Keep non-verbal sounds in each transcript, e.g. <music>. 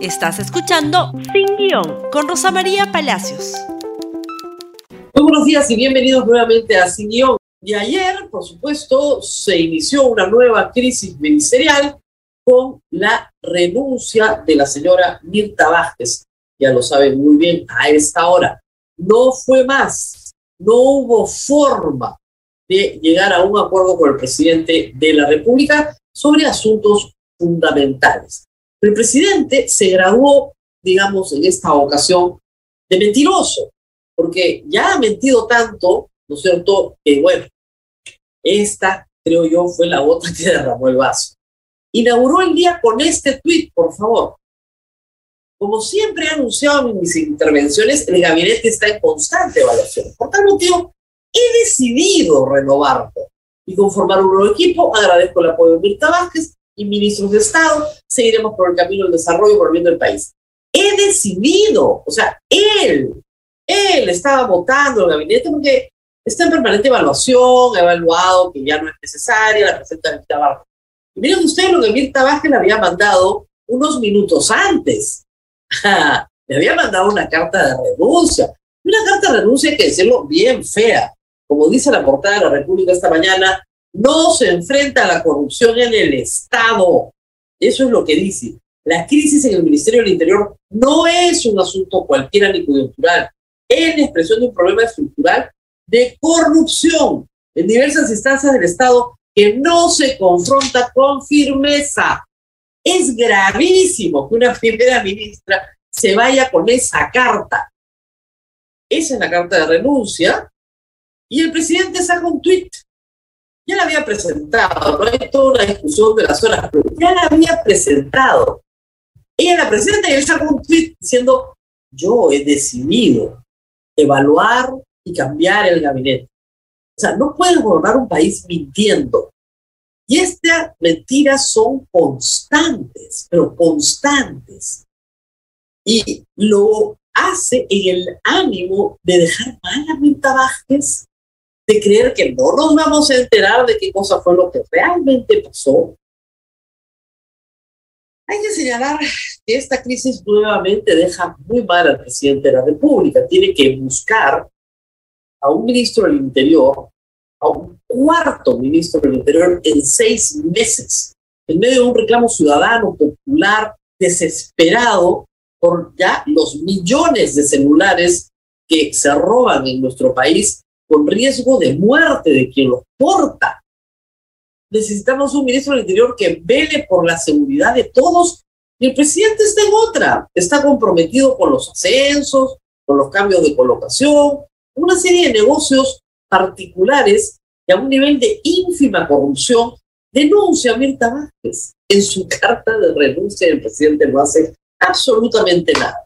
Estás escuchando Sin Guión con Rosa María Palacios. Muy buenos días y bienvenidos nuevamente a Sin Guión. Y ayer, por supuesto, se inició una nueva crisis ministerial con la renuncia de la señora Mirta Vázquez. Ya lo saben muy bien a esta hora. No fue más, no hubo forma de llegar a un acuerdo con el presidente de la República sobre asuntos fundamentales. El presidente se graduó, digamos, en esta ocasión de mentiroso, porque ya ha mentido tanto, ¿no es cierto?, que bueno, esta, creo yo, fue la gota que derramó el vaso. Inauguró el día con este tuit, por favor. Como siempre he anunciado en mis intervenciones, el gabinete está en constante evaluación. Por tal motivo, he decidido renovarlo y conformar un nuevo equipo. Agradezco el apoyo de Mirta Vázquez y ministros de Estado, seguiremos por el camino del desarrollo, volviendo al país. He decidido, o sea, él, él estaba votando el gabinete porque está en permanente evaluación, ha evaluado que ya no es necesaria la presencia de Mirta Vázquez. Y miren ustedes lo que Mirta Vázquez le había mandado unos minutos antes. <laughs> le había mandado una carta de renuncia. Una carta de renuncia que decirlo bien fea. Como dice la portada de la República esta mañana, no se enfrenta a la corrupción en el Estado. Eso es lo que dice. La crisis en el Ministerio del Interior no es un asunto cualquiera ni coyuntural. Es la expresión de un problema estructural de corrupción en diversas instancias del Estado que no se confronta con firmeza. Es gravísimo que una primera ministra se vaya con esa carta. Esa es la carta de renuncia. Y el presidente saca un tuit ya la había presentado, no hay toda una discusión de las horas, pero ya la había presentado. Ella la presenta y él saca un tweet diciendo, yo he decidido evaluar y cambiar el gabinete. O sea, no puedes gobernar un país mintiendo. Y estas mentiras son constantes, pero constantes. Y lo hace en el ánimo de dejar mal a Mirta de creer que no nos vamos a enterar de qué cosa fue lo que realmente pasó. Hay que señalar que esta crisis nuevamente deja muy mal al presidente de la República. Tiene que buscar a un ministro del Interior, a un cuarto ministro del Interior en seis meses, en medio de un reclamo ciudadano, popular, desesperado por ya los millones de celulares que se roban en nuestro país con riesgo de muerte de quien los porta. Necesitamos un ministro del Interior que vele por la seguridad de todos y el presidente está en otra, está comprometido con los ascensos, con los cambios de colocación, una serie de negocios particulares que a un nivel de ínfima corrupción denuncia a Mirta Vázquez. En su <laughs> carta de renuncia el presidente no hace absolutamente nada.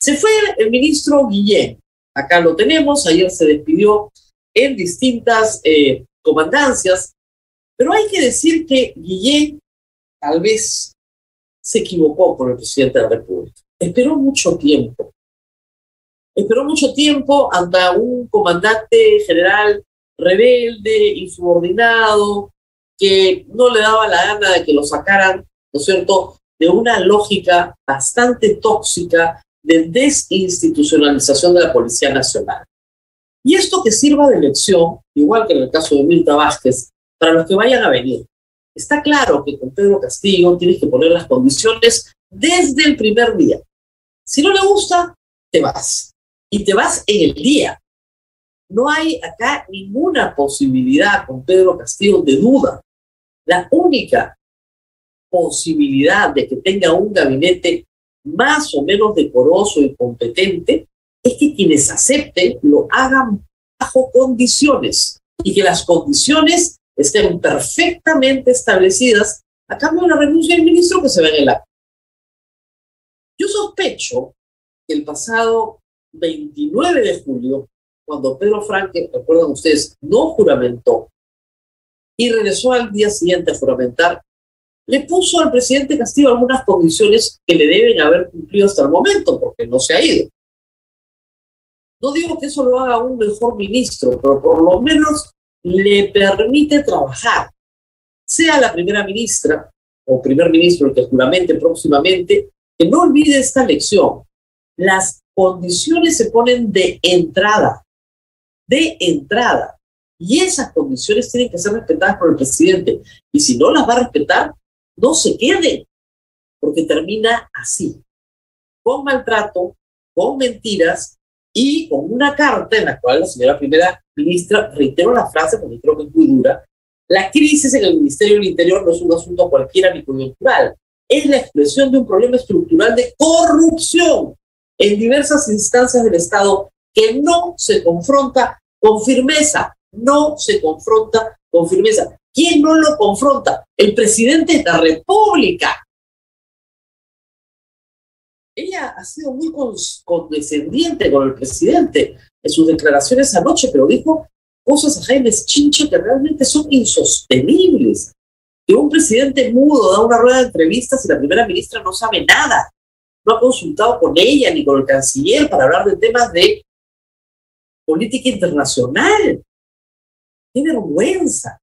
Se fue el ministro Guillén, Acá lo tenemos, ayer se despidió en distintas eh, comandancias, pero hay que decir que Guillén tal vez se equivocó con el presidente de la República. Esperó mucho tiempo. Esperó mucho tiempo ante un comandante general rebelde, insubordinado, que no le daba la gana de que lo sacaran, ¿no es cierto?, de una lógica bastante tóxica de desinstitucionalización de la Policía Nacional. Y esto que sirva de lección, igual que en el caso de Mirta Vázquez, para los que vayan a venir. Está claro que con Pedro Castillo tienes que poner las condiciones desde el primer día. Si no le gusta, te vas. Y te vas en el día. No hay acá ninguna posibilidad con Pedro Castillo de duda. La única posibilidad de que tenga un gabinete más o menos decoroso y competente, es que quienes acepten lo hagan bajo condiciones y que las condiciones estén perfectamente establecidas a cambio de la renuncia del ministro que se ve en el acto. Yo sospecho que el pasado 29 de julio, cuando Pedro Franque, recuerdan ustedes, no juramentó y regresó al día siguiente a juramentar, le puso al presidente Castillo algunas condiciones que le deben haber cumplido hasta el momento, porque no se ha ido. No digo que eso lo haga un mejor ministro, pero por lo menos le permite trabajar, sea la primera ministra o primer ministro que juramente próximamente, que no olvide esta lección. Las condiciones se ponen de entrada, de entrada. Y esas condiciones tienen que ser respetadas por el presidente. Y si no las va a respetar, no se quede, porque termina así, con maltrato, con mentiras y con una carta en la cual la señora primera ministra, reitero la frase porque creo que es muy dura, la crisis en el Ministerio del Interior no es un asunto cualquiera ni coyuntural, es la expresión de un problema estructural de corrupción en diversas instancias del Estado que no se confronta con firmeza, no se confronta con firmeza. ¿Quién no lo confronta? El presidente de la República. Ella ha sido muy condescendiente con el presidente en sus declaraciones anoche, pero dijo cosas a Jaime Chincha que realmente son insostenibles. Que un presidente mudo da una rueda de entrevistas y la primera ministra no sabe nada. No ha consultado con ella ni con el canciller para hablar de temas de política internacional. Tiene vergüenza.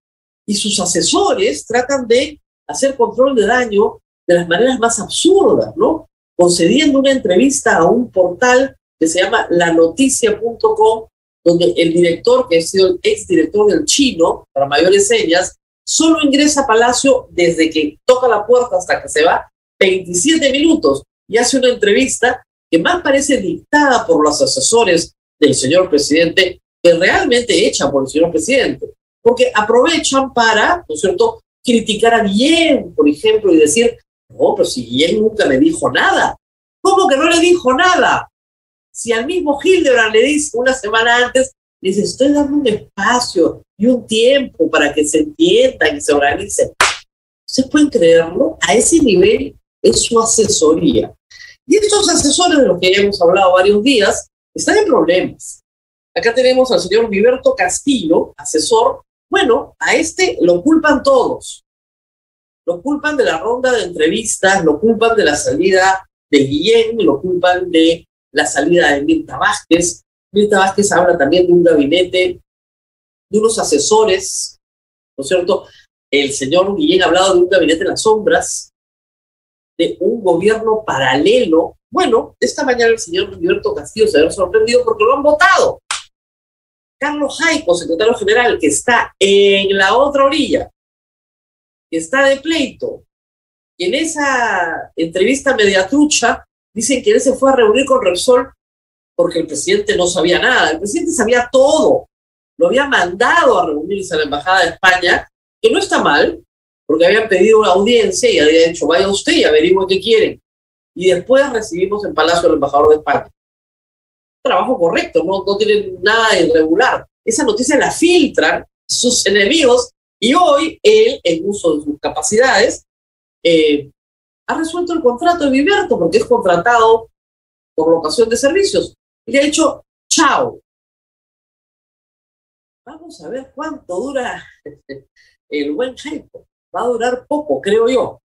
Y sus asesores tratan de hacer control de daño de las maneras más absurdas, ¿no? Concediendo una entrevista a un portal que se llama lanoticia.com, donde el director, que ha sido el exdirector del chino, para mayores señas, solo ingresa a Palacio desde que toca la puerta hasta que se va 27 minutos y hace una entrevista que más parece dictada por los asesores del señor presidente que realmente hecha por el señor presidente, porque aprovechan para, ¿no es cierto?, criticar a Guillén, por ejemplo, y decir, no, pero si Guillén nunca me dijo nada. ¿Cómo que no le dijo nada? Si al mismo Hildebrand le dice una semana antes, le dice, estoy dando un espacio y un tiempo para que se entiendan y se organicen. ¿Ustedes pueden creerlo? A ese nivel es su asesoría. Y estos asesores de los que ya hemos hablado varios días están en problemas. Acá tenemos al señor Viberto Castillo, asesor. Bueno, a este lo culpan todos. Lo culpan de la ronda de entrevistas, lo culpan de la salida de Guillén, lo culpan de la salida de Mirta Vázquez. Mirta Vázquez habla también de un gabinete, de unos asesores, ¿no es cierto? El señor Guillén ha hablado de un gabinete en las sombras, de un gobierno paralelo. Bueno, esta mañana el señor Gilberto Castillo se ha sorprendido porque lo han votado. Carlos Jaico, secretario general, que está en la otra orilla, que está de pleito, y en esa entrevista media trucha Dicen que él se fue a reunir con Repsol porque el presidente no sabía nada. El presidente sabía todo. Lo había mandado a reunirse a la Embajada de España, que no está mal, porque habían pedido una audiencia y había dicho, vaya usted y averigüe qué quieren. Y después recibimos en Palacio al embajador de España. Trabajo correcto, no, no tienen nada irregular. Esa noticia la filtran sus enemigos y hoy él, en uso de sus capacidades, eh, ha resuelto el contrato de Viverto porque es contratado por locación de servicios. Y le ha dicho, chao. Vamos a ver cuánto dura <laughs> el buen Jaipo. Va a durar poco, creo yo.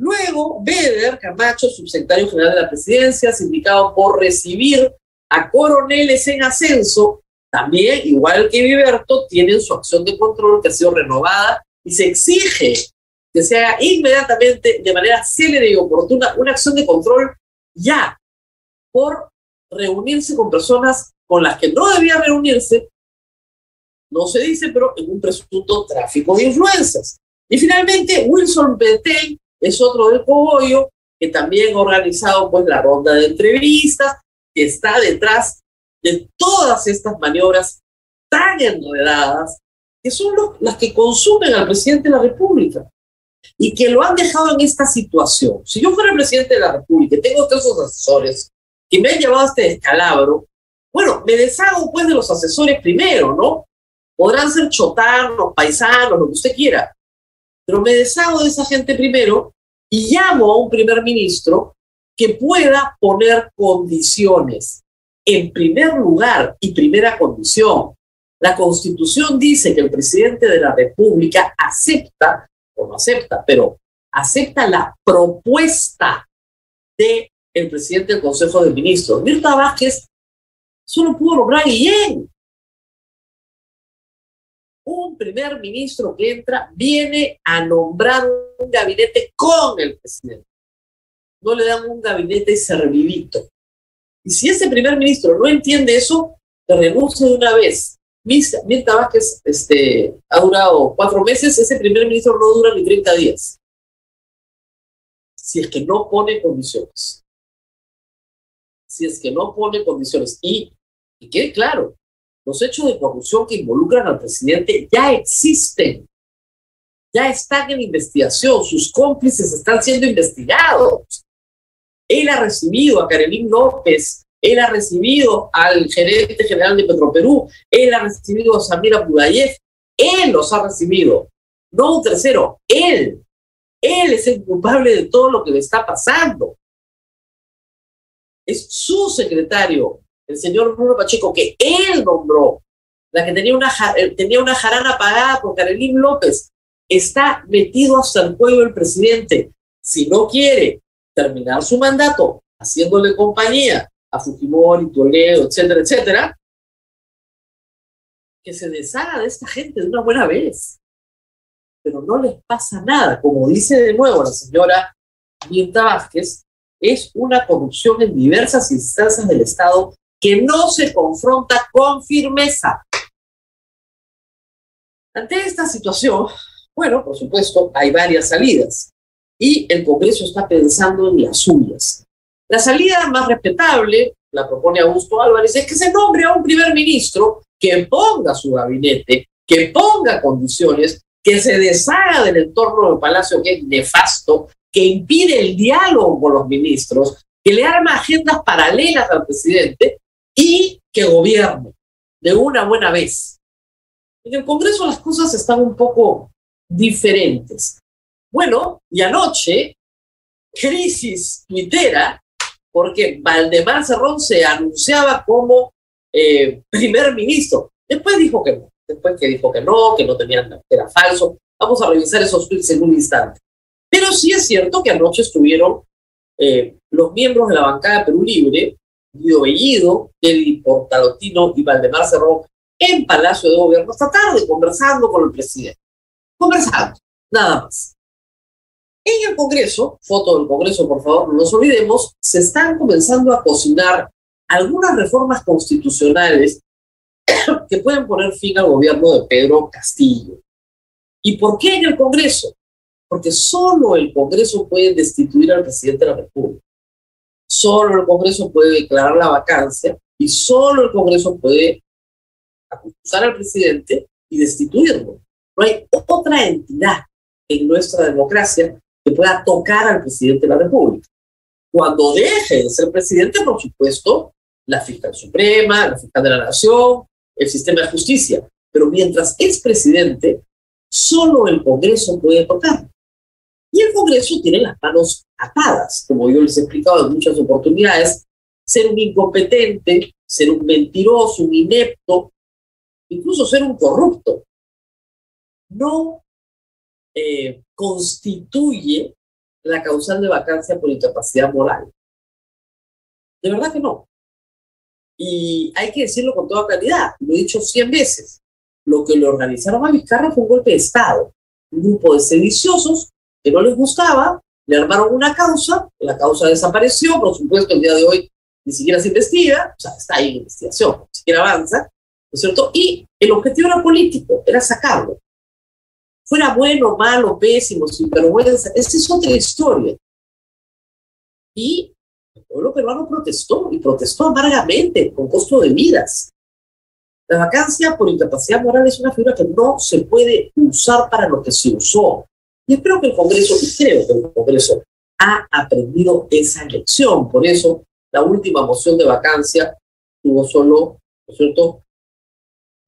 Luego, Beder Camacho, subsecretario general de la presidencia, sindicado por recibir a coroneles en ascenso, también, igual que Viverto, tienen su acción de control que ha sido renovada y se exige que se haga inmediatamente, de manera célere y oportuna, una acción de control ya por reunirse con personas con las que no debía reunirse, no se dice, pero en un presunto tráfico de influencias. Y finalmente, Wilson Betel es otro del cogollo que también ha organizado pues, la ronda de entrevistas, que está detrás de todas estas maniobras tan enredadas, que son las que consumen al presidente de la República y que lo han dejado en esta situación. Si yo fuera presidente de la República y tengo todos esos asesores que me han llevado a este descalabro, bueno, me deshago pues de los asesores primero, ¿no? Podrán ser chotarnos, paisanos, lo que usted quiera, pero me deshago de esa gente primero y llamo a un primer ministro que pueda poner condiciones. En primer lugar y primera condición, la Constitución dice que el presidente de la República acepta o no acepta, pero acepta la propuesta del el presidente del Consejo de Ministros. Mirta Vázquez solo pudo lograr Guillén. Un primer ministro que entra viene a nombrar un gabinete con el presidente. No le dan un gabinete servidito. Y si ese primer ministro no entiende eso, que renuncie de una vez. Mirta Vázquez este, ha durado cuatro meses, ese primer ministro no dura ni 30 días. Si es que no pone condiciones. Si es que no pone condiciones. Y, y quede claro, los hechos de corrupción que involucran al presidente ya existen. Ya están en investigación, sus cómplices están siendo investigados. Él ha recibido a Karenín López, él ha recibido al gerente general de Petroperú, él ha recibido a Samira Budayev, él los ha recibido, no un tercero, él. Él es el culpable de todo lo que le está pasando. Es su secretario, el señor Bruno Pacheco, que él nombró, la que tenía una, eh, tenía una jarana pagada por Karenín López, está metido hasta el cuello del presidente. Si no quiere terminar su mandato haciéndole compañía a Fujimori, Toledo, etcétera, etcétera, que se deshaga de esta gente de una buena vez. Pero no les pasa nada. Como dice de nuevo la señora Mirta Vázquez, es una corrupción en diversas instancias del Estado que no se confronta con firmeza. Ante esta situación, bueno, por supuesto, hay varias salidas y el Congreso está pensando en las suyas. La salida más respetable, la propone Augusto Álvarez, es que se nombre a un primer ministro que ponga su gabinete, que ponga condiciones, que se deshaga del entorno del Palacio que es nefasto, que impide el diálogo con los ministros, que le arma agendas paralelas al presidente y que gobierne de una buena vez. En el Congreso las cosas están un poco diferentes. Bueno, y anoche, crisis tuitera, porque Valdemar Cerrón se anunciaba como eh, primer ministro. Después dijo que no, después que dijo que no, que no tenían, que era falso. Vamos a revisar esos tweets en un instante. Pero sí es cierto que anoche estuvieron eh, los miembros de la bancada Perú Libre, Guido Bellido, Kelly Portalotino y Valdemar Cerrón, en Palacio de Gobierno esta tarde, conversando con el presidente. Conversando, nada más. En el Congreso, foto del Congreso, por favor, no nos olvidemos, se están comenzando a cocinar algunas reformas constitucionales <coughs> que pueden poner fin al gobierno de Pedro Castillo. ¿Y por qué en el Congreso? Porque solo el Congreso puede destituir al presidente de la República. Solo el Congreso puede declarar la vacancia y solo el Congreso puede acusar al presidente y destituirlo. No hay otra entidad en nuestra democracia pueda tocar al presidente de la República. Cuando deje de ser presidente, por supuesto, la fiscal suprema, la fiscal de la nación, el sistema de justicia. Pero mientras es presidente, solo el Congreso puede tocar. Y el Congreso tiene las manos atadas, como yo les he explicado en muchas oportunidades, ser un incompetente, ser un mentiroso, un inepto, incluso ser un corrupto. No eh, constituye la causal de vacancia por incapacidad moral. De verdad que no. Y hay que decirlo con toda claridad, lo he dicho cien veces. Lo que le organizaron a Vizcarra fue un golpe de Estado. Un grupo de sediciosos que no les gustaba, le armaron una causa, la causa desapareció, por supuesto el día de hoy ni siquiera se investiga, o sea, está ahí en investigación, ni siquiera avanza, ¿no es cierto? Y el objetivo era político, era sacarlo fuera bueno, malo, pésimo, sin vergüenza, esa es otra historia. Y el pueblo peruano protestó, y protestó amargamente, con costo de vidas. La vacancia por incapacidad moral es una figura que no se puede usar para lo que se usó. Y espero que el Congreso, y creo que el Congreso, ha aprendido esa lección. Por eso, la última moción de vacancia tuvo solo, ¿no es cierto?,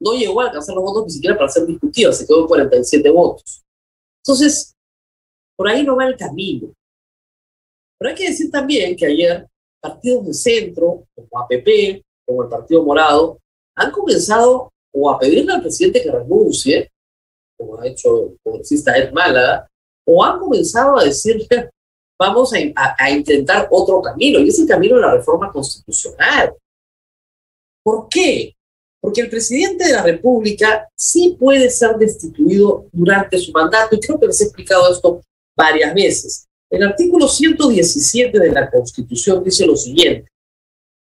no llegó a alcanzar los votos ni siquiera para ser discutida, se quedó en 47 votos. Entonces, por ahí no va el camino. Pero hay que decir también que ayer partidos de centro, como APP, como el Partido Morado, han comenzado o a pedirle al presidente que renuncie, como ha hecho el congresista Ed Málaga, o han comenzado a decir, <laughs> vamos a, a intentar otro camino, y es el camino de la reforma constitucional. ¿Por qué? Porque el presidente de la República sí puede ser destituido durante su mandato, y creo que les he explicado esto varias veces. El artículo 117 de la Constitución dice lo siguiente.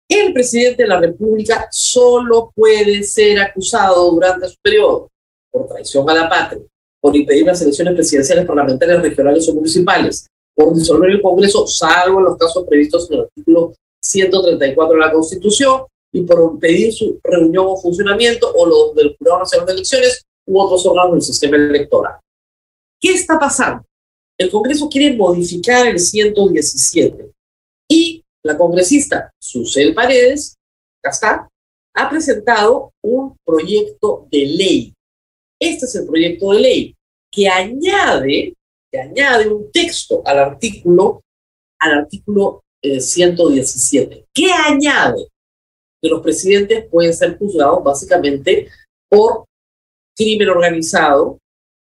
El presidente de la República solo puede ser acusado durante su periodo por traición a la patria, por impedir las elecciones presidenciales, parlamentarias, regionales o municipales, por disolver el Congreso, salvo en los casos previstos en el artículo 134 de la Constitución, y por impedir su reunión o funcionamiento o los del Jurado Nacional de Elecciones u otros órganos del sistema electoral. ¿Qué está pasando? El Congreso quiere modificar el 117 y la congresista Susel Paredes, acá está, ha presentado un proyecto de ley. Este es el proyecto de ley que añade, que añade un texto al artículo, al artículo 117. Eh, ¿Qué añade? Que los presidentes pueden ser juzgados básicamente por crimen organizado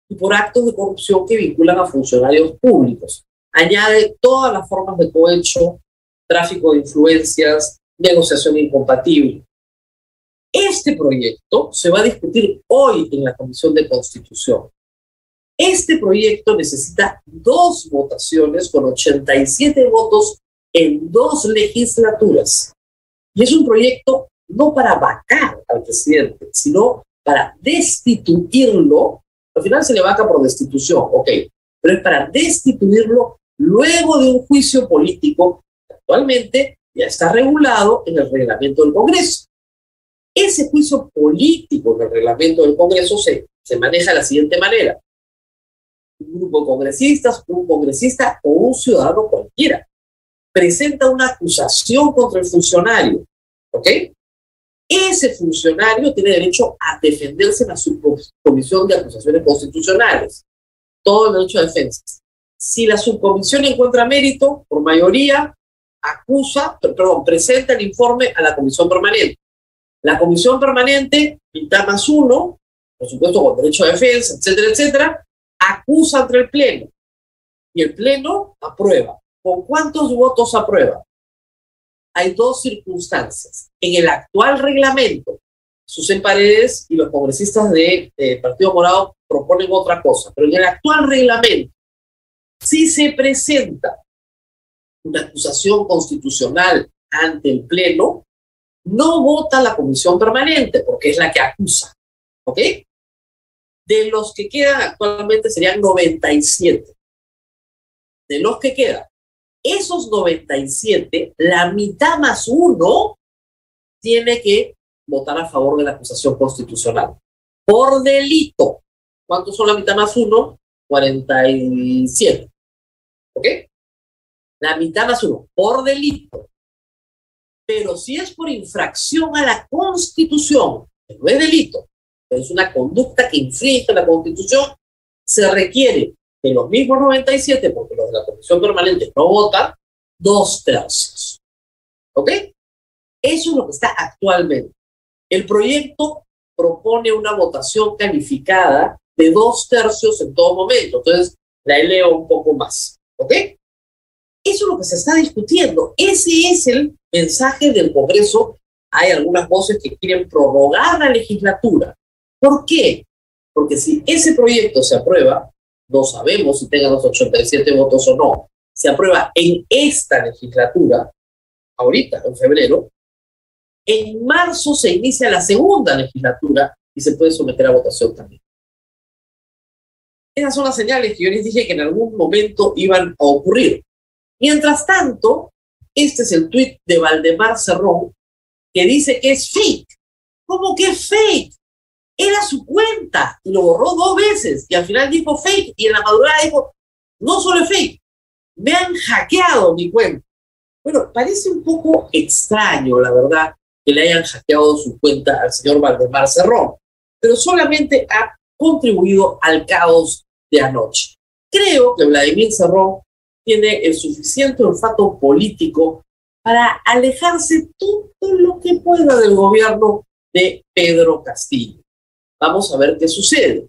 y por actos de corrupción que vinculan a funcionarios públicos. Añade todas las formas de cohecho, tráfico de influencias, negociación incompatible. Este proyecto se va a discutir hoy en la Comisión de Constitución. Este proyecto necesita dos votaciones con 87 votos en dos legislaturas. Y es un proyecto no para vacar al presidente, sino para destituirlo. Al final se le vaca por destitución, ok, pero es para destituirlo luego de un juicio político que actualmente ya está regulado en el reglamento del Congreso. Ese juicio político en el reglamento del Congreso se, se maneja de la siguiente manera. Un grupo de congresistas, un congresista o un ciudadano cualquiera presenta una acusación contra el funcionario, ¿ok? Ese funcionario tiene derecho a defenderse en la subcomisión de acusaciones constitucionales. Todo el derecho a defensa. Si la subcomisión encuentra mérito, por mayoría, acusa, perdón, presenta el informe a la comisión permanente. La comisión permanente, mitad más uno, por supuesto con derecho a defensa, etcétera, etcétera, acusa ante el Pleno. Y el Pleno aprueba. ¿Con cuántos votos aprueba? Hay dos circunstancias. En el actual reglamento, Susen Paredes y los congresistas del de Partido Morado proponen otra cosa, pero en el actual reglamento, si se presenta una acusación constitucional ante el Pleno, no vota la comisión permanente, porque es la que acusa. ¿Ok? De los que quedan actualmente serían 97. De los que quedan, esos 97, la mitad más uno tiene que votar a favor de la acusación constitucional. Por delito. ¿Cuántos son la mitad más uno? 47. ¿Ok? La mitad más uno. Por delito. Pero si es por infracción a la Constitución, que no es delito, es una conducta que infringe la Constitución, se requiere de los mismos 97, porque los de la Comisión Permanente no votan, dos tercios. ¿Ok? Eso es lo que está actualmente. El proyecto propone una votación calificada de dos tercios en todo momento. Entonces, la leo un poco más. ¿Ok? Eso es lo que se está discutiendo. Ese es el mensaje del Congreso. Hay algunas voces que quieren prorrogar la legislatura. ¿Por qué? Porque si ese proyecto se aprueba, no sabemos si tenga los 87 votos o no, se aprueba en esta legislatura, ahorita, en febrero, en marzo se inicia la segunda legislatura y se puede someter a votación también. Esas son las señales que yo les dije que en algún momento iban a ocurrir. Mientras tanto, este es el tuit de Valdemar Cerrón, que dice que es fake. ¿Cómo que es fake? Era su cuenta y lo borró dos veces y al final dijo fake y en la madrugada dijo, no solo es fake, me han hackeado mi cuenta. Bueno, parece un poco extraño, la verdad, que le hayan hackeado su cuenta al señor Valdemar Cerrón, pero solamente ha contribuido al caos de anoche. Creo que Vladimir Cerrón tiene el suficiente olfato político para alejarse todo lo que pueda del gobierno de Pedro Castillo. Vamos a ver qué sucede.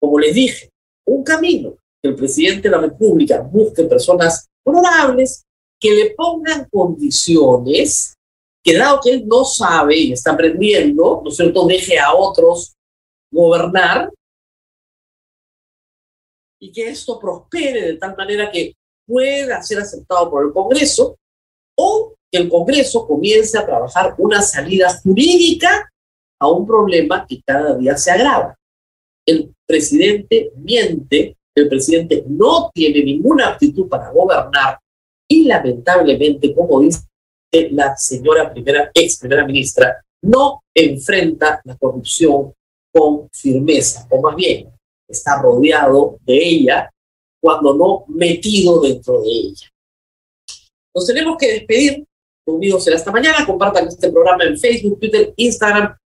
Como les dije, un camino que el presidente de la República busque personas honorables que le pongan condiciones que dado que él no sabe y está aprendiendo, ¿no es cierto?, deje a otros gobernar y que esto prospere de tal manera que pueda ser aceptado por el Congreso o que el Congreso comience a trabajar una salida jurídica a un problema que cada día se agrava. El presidente miente, el presidente no tiene ninguna aptitud para gobernar y lamentablemente, como dice la señora primera, ex primera ministra, no enfrenta la corrupción con firmeza, o más bien está rodeado de ella cuando no metido dentro de ella. Nos tenemos que despedir. Conmigo será hasta mañana. Compartan este programa en Facebook, Twitter, Instagram